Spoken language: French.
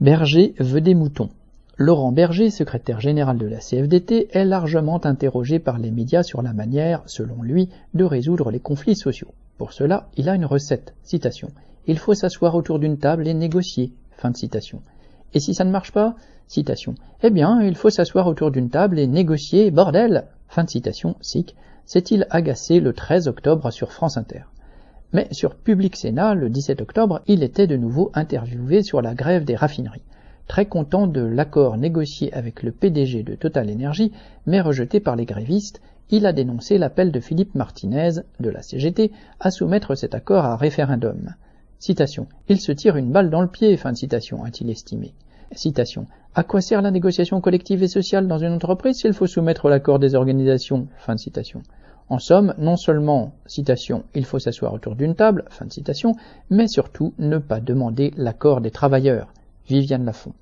Berger veut des moutons. Laurent Berger, secrétaire général de la CFDT, est largement interrogé par les médias sur la manière, selon lui, de résoudre les conflits sociaux. Pour cela, il a une recette. Citation. Il faut s'asseoir autour d'une table et négocier. Fin de citation. Et si ça ne marche pas? Citation. Eh bien, il faut s'asseoir autour d'une table et négocier, bordel Fin de citation, SIC, s'est-il agacé le 13 octobre sur France Inter? Mais sur Public Sénat, le 17 octobre, il était de nouveau interviewé sur la grève des raffineries. Très content de l'accord négocié avec le PDG de Total Energy, mais rejeté par les grévistes, il a dénoncé l'appel de Philippe Martinez, de la CGT, à soumettre cet accord à référendum. Citation. Il se tire une balle dans le pied, fin de citation, a-t-il estimé. Citation. À quoi sert la négociation collective et sociale dans une entreprise s'il faut soumettre l'accord des organisations? Fin de citation. En somme, non seulement, citation, il faut s'asseoir autour d'une table, fin de citation, mais surtout ne pas demander l'accord des travailleurs. Viviane Lafont.